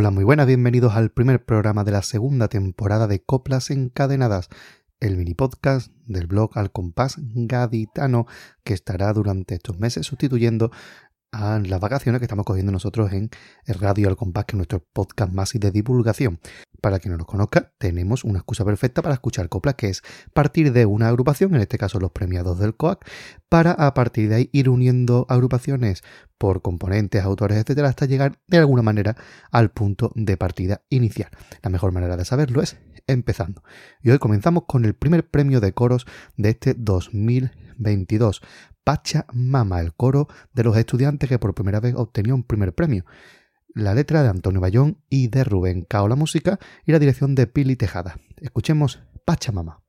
Hola, muy buenas, bienvenidos al primer programa de la segunda temporada de Coplas Encadenadas, el mini podcast del blog Al Compás Gaditano que estará durante estos meses sustituyendo a las vacaciones que estamos cogiendo nosotros en Radio Al Compás, que es nuestro podcast más y de divulgación. Para quien no nos conozca, tenemos una excusa perfecta para escuchar coplas, que es partir de una agrupación, en este caso los premiados del COAC, para a partir de ahí ir uniendo agrupaciones por componentes, autores, etcétera, hasta llegar de alguna manera al punto de partida inicial. La mejor manera de saberlo es empezando. Y hoy comenzamos con el primer premio de coros de este 2022. Pachamama, el coro de los estudiantes que por primera vez obtenía un primer premio. La letra de Antonio Bayón y de Rubén Cao, la música y la dirección de Pili Tejada. Escuchemos Pachamama.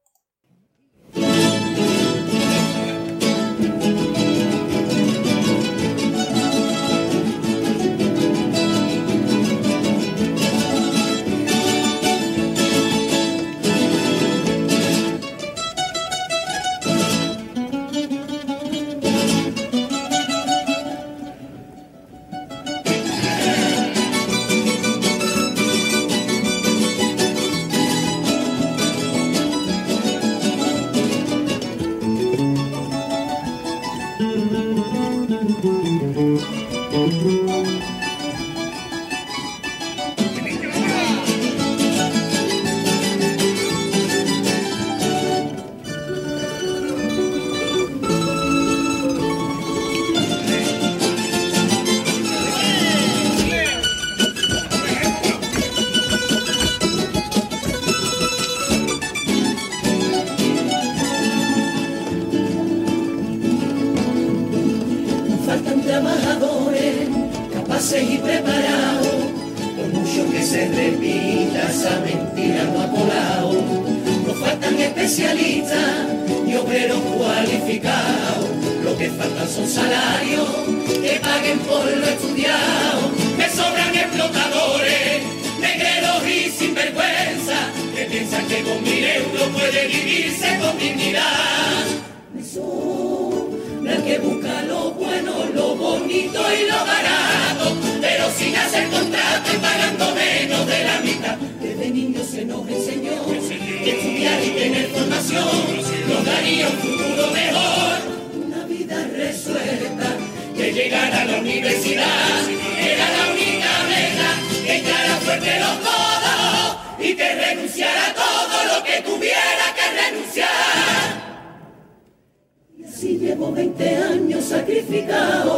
Mexico.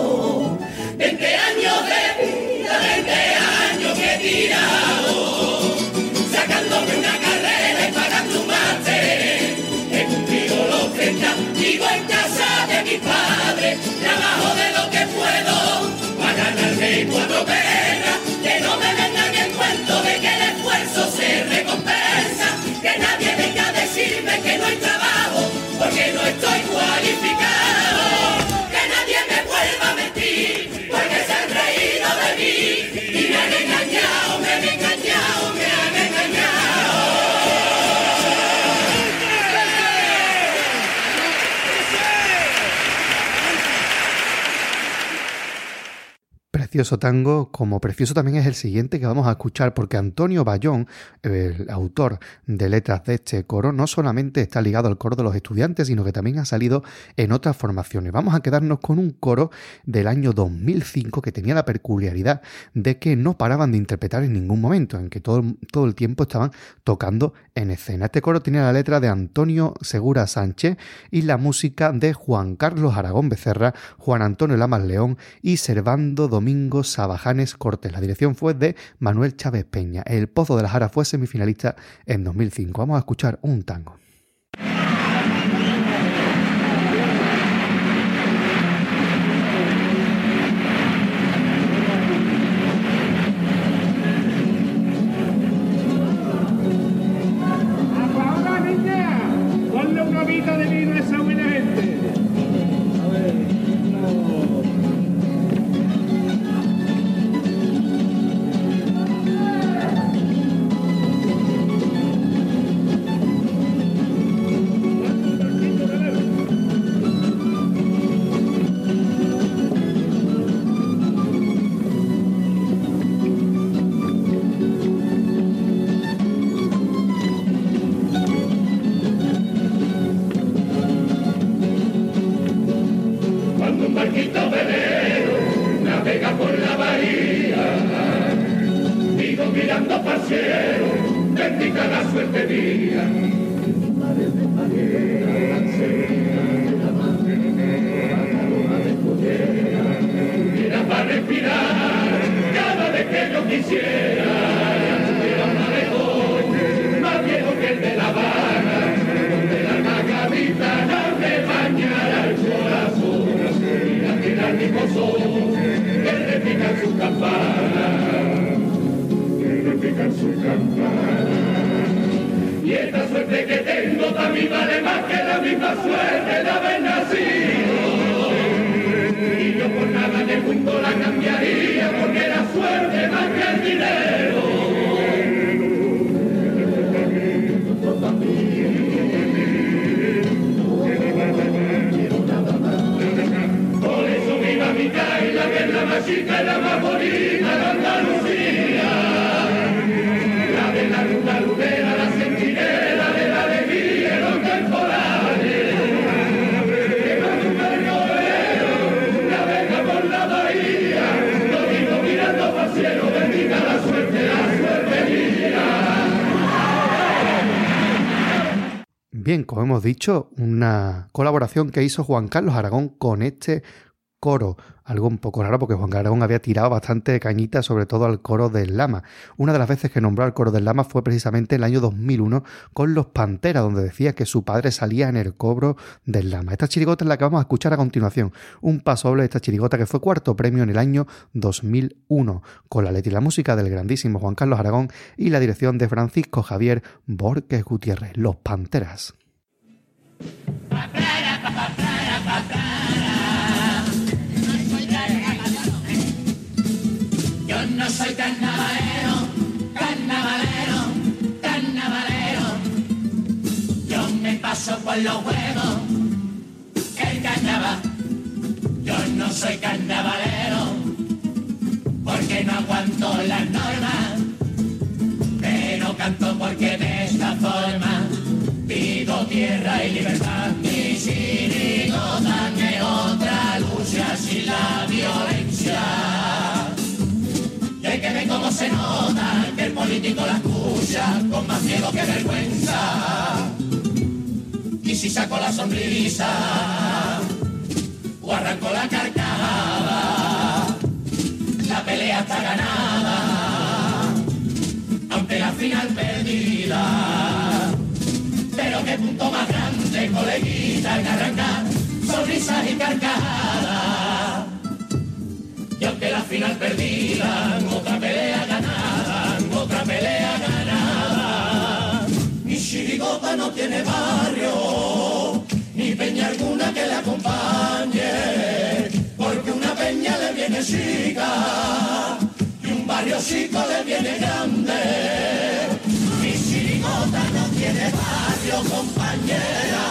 Precioso tango, como precioso también es el siguiente que vamos a escuchar, porque Antonio Bayón, el autor de letras de este coro, no solamente está ligado al coro de los estudiantes, sino que también ha salido en otras formaciones. Vamos a quedarnos con un coro del año 2005 que tenía la peculiaridad de que no paraban de interpretar en ningún momento, en que todo, todo el tiempo estaban tocando en escena. Este coro tenía la letra de Antonio Segura Sánchez y la música de Juan Carlos Aragón Becerra, Juan Antonio Lamas León y Servando Domingo Sabajanes Cortés. La dirección fue de Manuel Chávez Peña. El Pozo de la Jara fue semifinalista en 2005. Vamos a escuchar un tango. misma suerte de haber nacido. Bien, como hemos dicho, una colaboración que hizo Juan Carlos Aragón con este coro. Algo un poco raro porque Juan Carlos Aragón había tirado bastante cañita sobre todo al coro del Lama. Una de las veces que nombró al coro del Lama fue precisamente en el año 2001 con Los Panteras, donde decía que su padre salía en el cobro del Lama. Esta chirigota es la que vamos a escuchar a continuación. Un pasoble de esta chirigota que fue cuarto premio en el año 2001, con la letra y la música del grandísimo Juan Carlos Aragón y la dirección de Francisco Javier Borges Gutiérrez. Los Panteras. Yo no soy carnavalero, carnavalero, carnavalero. Yo me paso por los huevos el carnaval. Yo no soy carnavalero porque no aguanto las normas, pero canto porque de esta que el político la escucha con más miedo que vergüenza. Y si saco la sonrisa o arranco la carcajada, la pelea está ganada, aunque la final perdida. Pero qué punto más grande, coleguita, en arrancar sonrisas y carcajadas. Y aunque la final perdida, otra pelea chirigota no tiene barrio, ni peña alguna que le acompañe, porque una peña le viene chica y un barrio chico le viene grande. Mi chirigota no tiene barrio, compañera,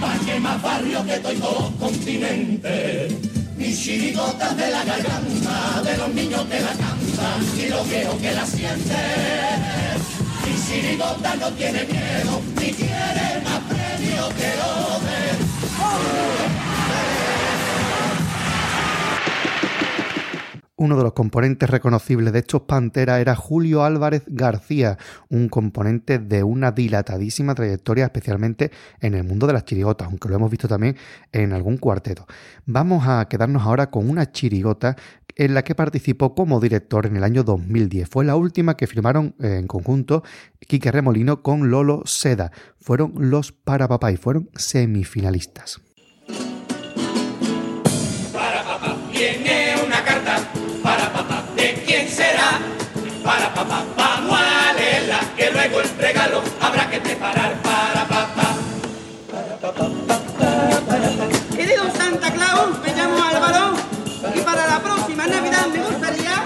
pa' que más barrio que todos los continentes. Mis chirigotas de la garganta, de los niños que la cantan y los viejos que la sienten. Mi chirigota no tiene miedo, ni quiere más premio que lo Uno de los componentes reconocibles de estos Pantera era Julio Álvarez García, un componente de una dilatadísima trayectoria, especialmente en el mundo de las chirigotas, aunque lo hemos visto también en algún cuarteto. Vamos a quedarnos ahora con una chirigota en la que participó como director en el año 2010. Fue la última que firmaron en conjunto Quique Remolino con Lolo Seda. Fueron los para papá y fueron semifinalistas. Papá, vamos a que luego el regalo habrá que preparar para papá. Querido Santa Claus, me llamo Álvaro y para la próxima Navidad me gustaría...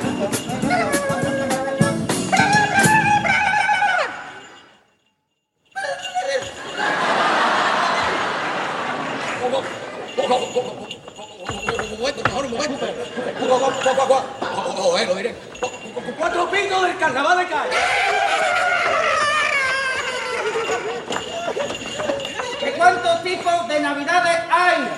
Cuatro pitos del carnaval de Cádiz. ¿Que ¿Cuántos tipos de Navidades hay?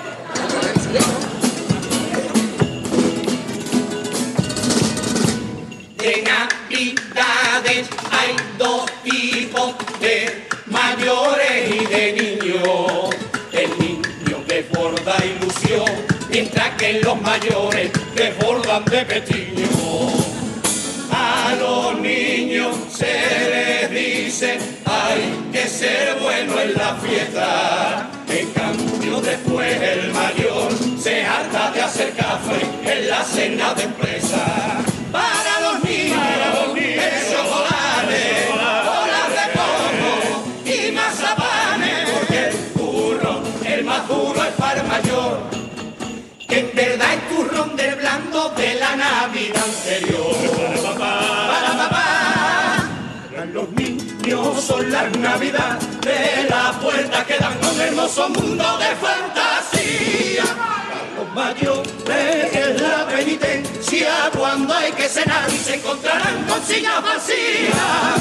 De navidades hay dos tipos de mayores y de niños. El niño desborda ilusión, mientras que los mayores desbordan de pequeño. Dice hay que ser bueno en la fiesta. En cambio después el mayor se harta de hacer café en la cena de empresa. Para Navidad de la puerta que dan un hermoso mundo de fantasía. Los mayores es la penitencia cuando hay que cenar y se encontrarán con sillas vacías.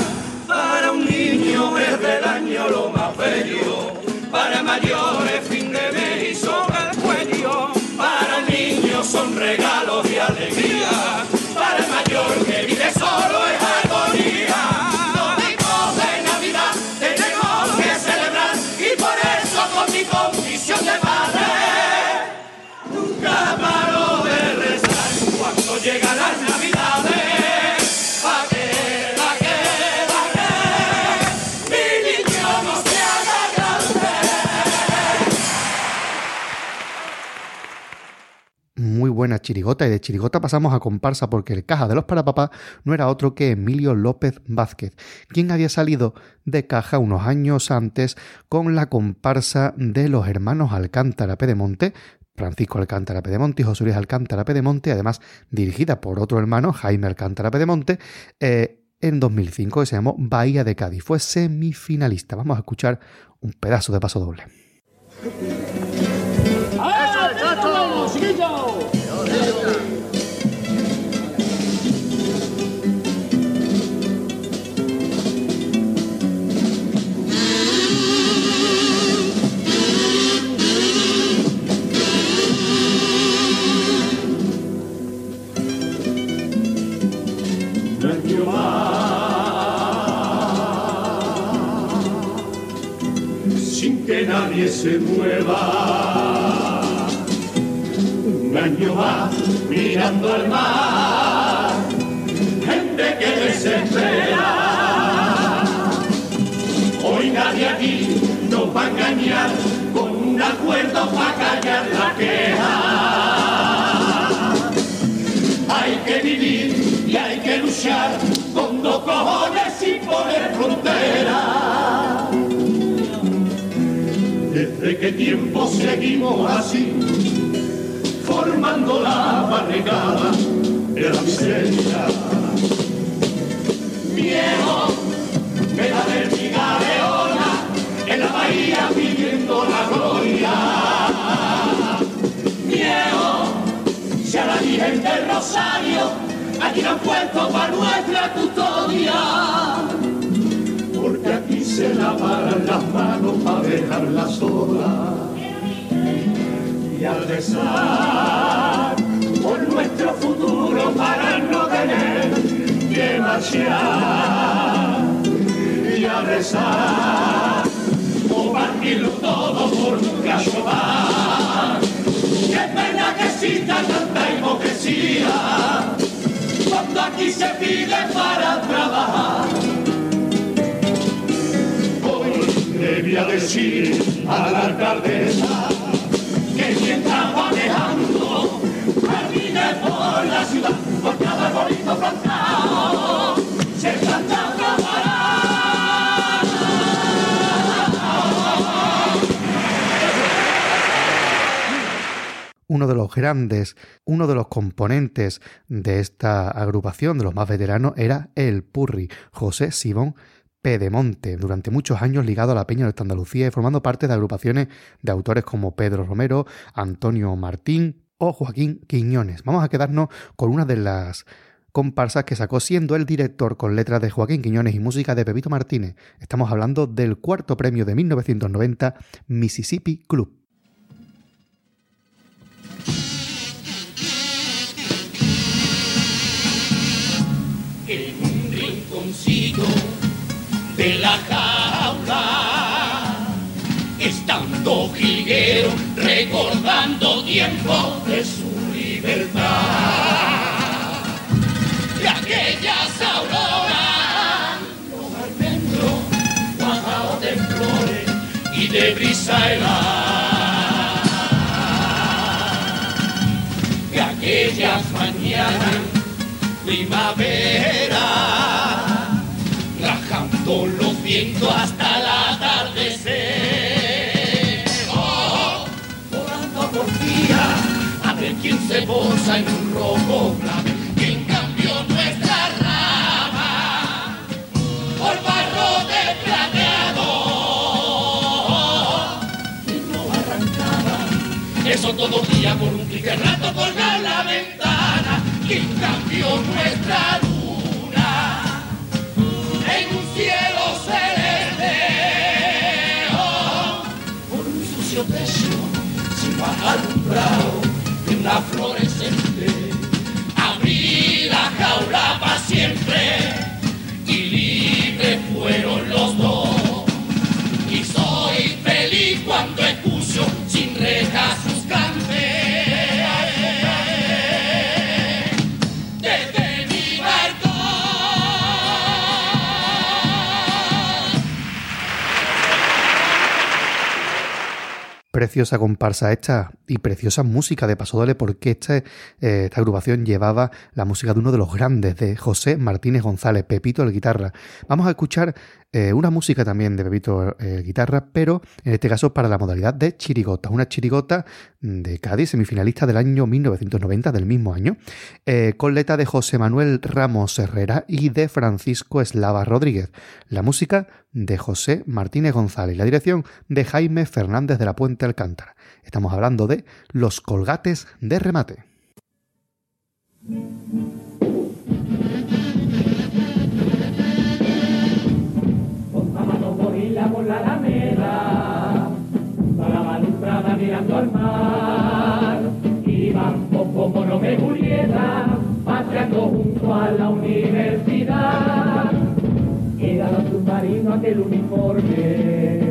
Para un niño es del año lo más bello, para mayores fin de mes y sobre el cuello. Para un niño son regalos y alegría, buena chirigota y de chirigota pasamos a comparsa porque el caja de los Parapapá no era otro que Emilio López Vázquez, quien había salido de caja unos años antes con la comparsa de los hermanos Alcántara Pedemonte, Francisco Alcántara Pedemonte y José Luis Alcántara Pedemonte, además dirigida por otro hermano, Jaime Alcántara Pedemonte, eh, en 2005 que se llamó Bahía de Cádiz. Fue semifinalista. Vamos a escuchar un pedazo de paso doble. Que nadie se mueva. Un año más mirando al mar, gente que desespera. Hoy nadie aquí nos va a engañar con un acuerdo para callar la queja. Hay que vivir hay que luchar con dos cojones sin poner frontera. ¿Desde qué tiempo seguimos así? Formando la barricada de la miseria. Miedo, me da vértiga leona en la bahía viviendo la gloria. Miedo, si a la Virgen del Rosario aquí no puesto para nuestra custodia. Porque aquí se lavarán las manos para dejarla sola. Y al rezar por nuestro futuro para no tener que marchar. Y al rezar o partirlo todo por un cacho más. Qué pena que exista tanta hipocresía cuando aquí se pide para trabajar. Hoy debía decir a la alcaldesa que mientras manejando grandes, uno de los componentes de esta agrupación, de los más veteranos, era el Purri, José Simón Pedemonte, durante muchos años ligado a la Peña de Andalucía y formando parte de agrupaciones de autores como Pedro Romero, Antonio Martín o Joaquín Quiñones. Vamos a quedarnos con una de las comparsas que sacó siendo el director con letras de Joaquín Quiñones y música de Pepito Martínez. Estamos hablando del cuarto premio de 1990 Mississippi Club. De la jaula, estando jilguero recordando tiempo de su libertad. De aquellas auroras, los almendros cuajados de flores y de brisa helada. De aquellas mañanas primavera, viento hasta el atardecer. Oh, orando por día, a ver quién se posa en un rojo clave, quién cambió nuestra rama por barro de plateado. Y no arrancaba, eso todo día por un clic de rato por la ventana, quién cambió nuestra luz. Techo, sin bajar un bravo de una fluorescente. Abrí la jaula para siempre y libre fueron Preciosa comparsa esta y preciosa música de Paso Doble porque esta, eh, esta agrupación llevaba la música de uno de los grandes, de José Martínez González, Pepito el guitarra. Vamos a escuchar eh, una música también de Pepito el guitarra, pero en este caso para la modalidad de chirigota, una chirigota de Cádiz, semifinalista del año 1990, del mismo año, eh, con letra de José Manuel Ramos Herrera y de Francisco Eslava Rodríguez. La música de José Martínez González, la dirección de Jaime Fernández de la Puente Alcántara. Estamos hablando de Los Colgates de Remate. Por como Julieta, paseando junto a la universidad. Era los submarinos aquel uniforme,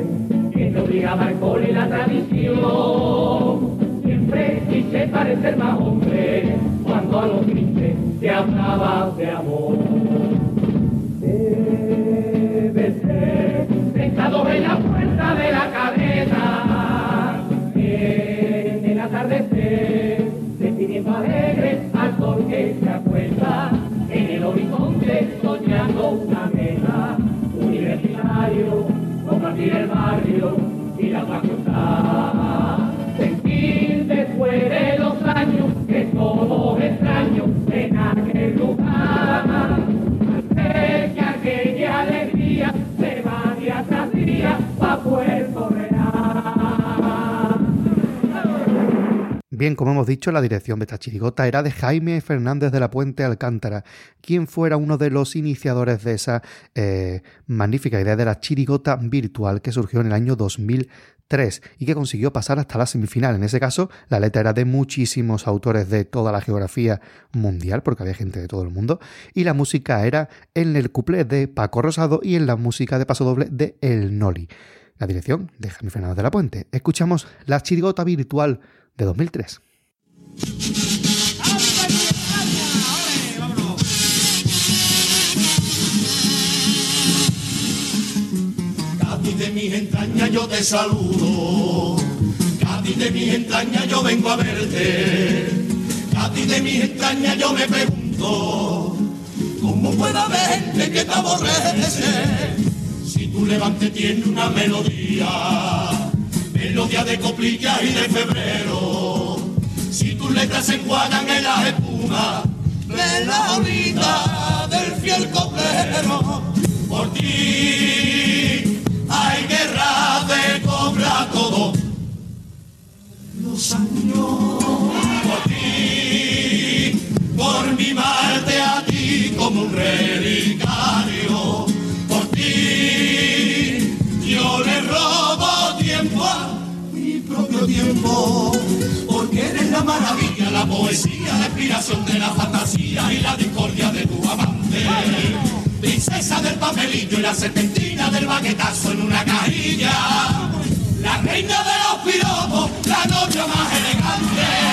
cole y la tradición. Siempre quise parecer más hombre, cuando a los 15 te hablabas de amor. Debe ser sentado en la puerta de la cadena, en el atardecer, definiendo alegre al sol que se acuesta, en el horizonte soñando una meta, universitario, compartir el barrio y Bien, como hemos dicho, la dirección de esta chirigota era de Jaime Fernández de la Puente Alcántara, quien fuera uno de los iniciadores de esa eh, magnífica idea de la chirigota virtual que surgió en el año 2003 y que consiguió pasar hasta la semifinal. En ese caso, la letra era de muchísimos autores de toda la geografía mundial, porque había gente de todo el mundo, y la música era en el cuplé de Paco Rosado y en la música de paso doble de El Noli. La dirección de Jaime Fernández de la Puente. Escuchamos la chirigota virtual de 2003. Cádiz de mis entrañas yo te saludo, Cádiz de mis entrañas yo vengo a verte, Cádiz de mis entrañas yo me pregunto, ¿cómo puede haber gente que te aborrece? Si tu levante tiene una melodía, melodía de coplillas y de febrero, si tus letras se enjuagan en las espumas de la orilla del fiel coplero, por ti hay guerra de cobra todo. Los años por ti, por mi marte a ti como un relicario, porque eres la maravilla, la poesía, la inspiración de la fantasía y la discordia de tu amante. Princesa del papelillo y la serpentina del baguetazo en una cajilla. La reina de los piropos, la novia más elegante.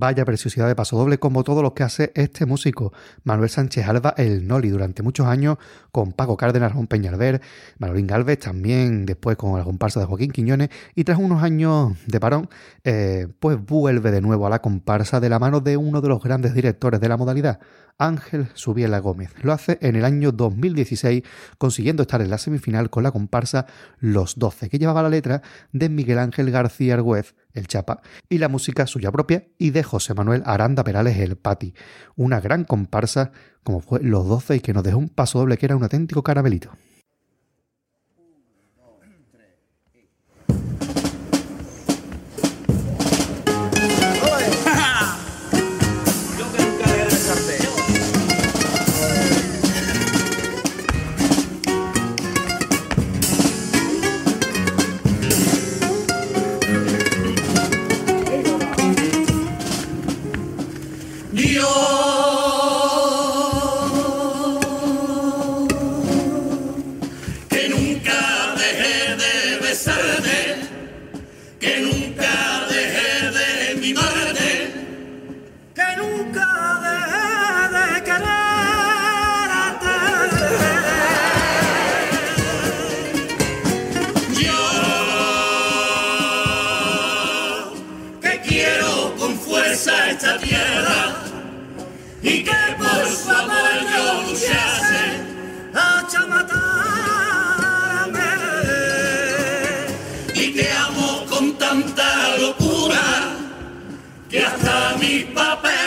Vaya preciosidad de paso doble como todos los que hace este músico, Manuel Sánchez Alba el Noli, durante muchos años con Paco Cárdenas, Ron Peñalver, Manolín Galvez, también después con la comparsa de Joaquín Quiñones, y tras unos años de parón, eh, pues vuelve de nuevo a la comparsa de la mano de uno de los grandes directores de la modalidad, Ángel Subiela Gómez. Lo hace en el año 2016, consiguiendo estar en la semifinal con la comparsa Los Doce, que llevaba la letra de Miguel Ángel García Argüez, el Chapa, y la música suya propia y de José Manuel Aranda Perales, el Pati. Una gran comparsa como fue Los Doce y que nos dejó un paso doble que era un auténtico caramelito. Y te amo con tanta locura que hasta mis papeles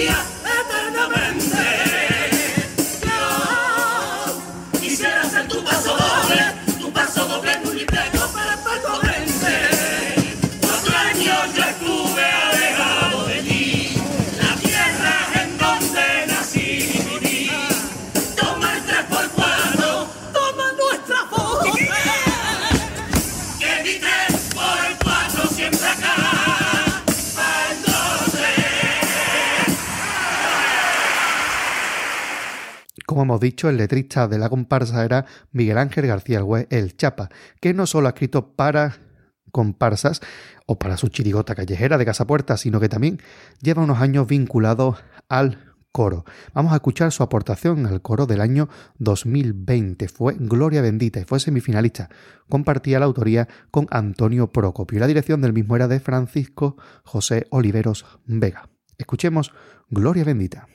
Yeah. Como hemos dicho, el letrista de la comparsa era Miguel Ángel García el Güey, el Chapa, que no solo ha escrito para comparsas o para su chirigota callejera de Casa Puerta, sino que también lleva unos años vinculado al coro. Vamos a escuchar su aportación al coro del año 2020. Fue Gloria Bendita y fue semifinalista. Compartía la autoría con Antonio Procopio y la dirección del mismo era de Francisco José Oliveros Vega. Escuchemos Gloria Bendita.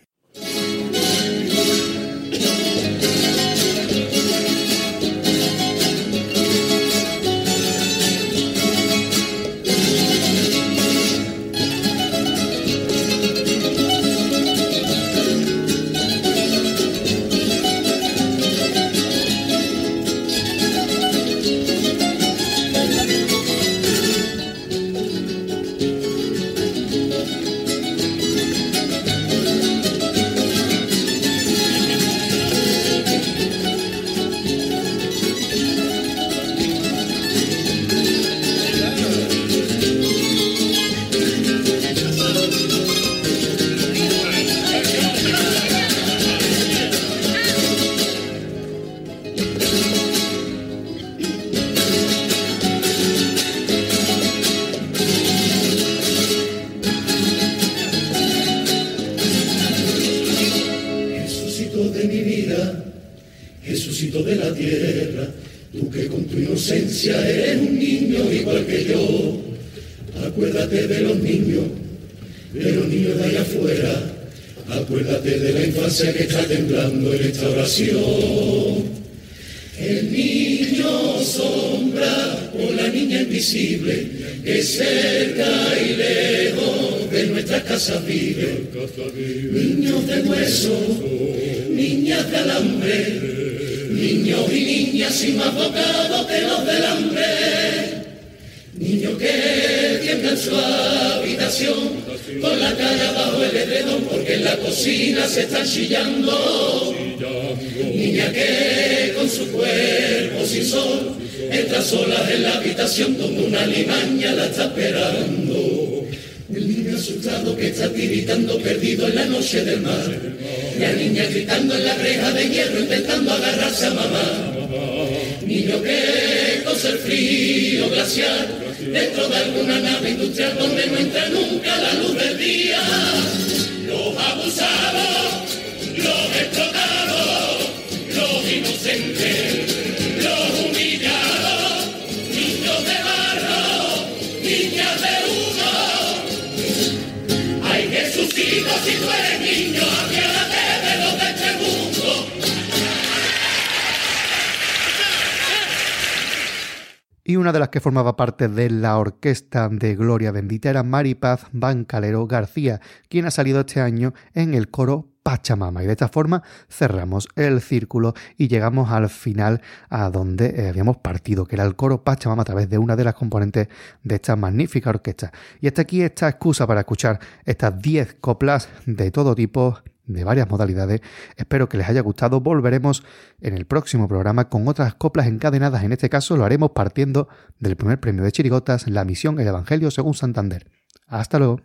Inocencia eres un niño igual que yo. Acuérdate de los niños, de los niños de allá afuera, acuérdate de la infancia que está temblando en esta oración. El niño sombra o la niña invisible que cerca y lejos de nuestras casas vive. Niños de hueso, niñas de alambre, niños y niñas sin más bocado su habitación con la cara bajo el edredón porque en la cocina se están chillando. Niña que con su cuerpo sin sol entra sola en la habitación donde una limaña la está esperando. El niño asustado que está tiritando perdido en la noche del mar. La niña gritando en la reja de hierro intentando agarrarse a mamá. Niño que cose el frío glacial dentro de alguna nave industrial donde no entra nunca la luz y una de las que formaba parte de la orquesta de Gloria Bendita era Maripaz Bancalero García, quien ha salido este año en el coro Pachamama. Y de esta forma cerramos el círculo y llegamos al final a donde eh, habíamos partido, que era el coro Pachamama a través de una de las componentes de esta magnífica orquesta. Y hasta aquí esta excusa para escuchar estas 10 coplas de todo tipo de varias modalidades. Espero que les haya gustado. Volveremos en el próximo programa con otras coplas encadenadas. En este caso lo haremos partiendo del primer premio de Chirigotas, La Misión El Evangelio según Santander. Hasta luego.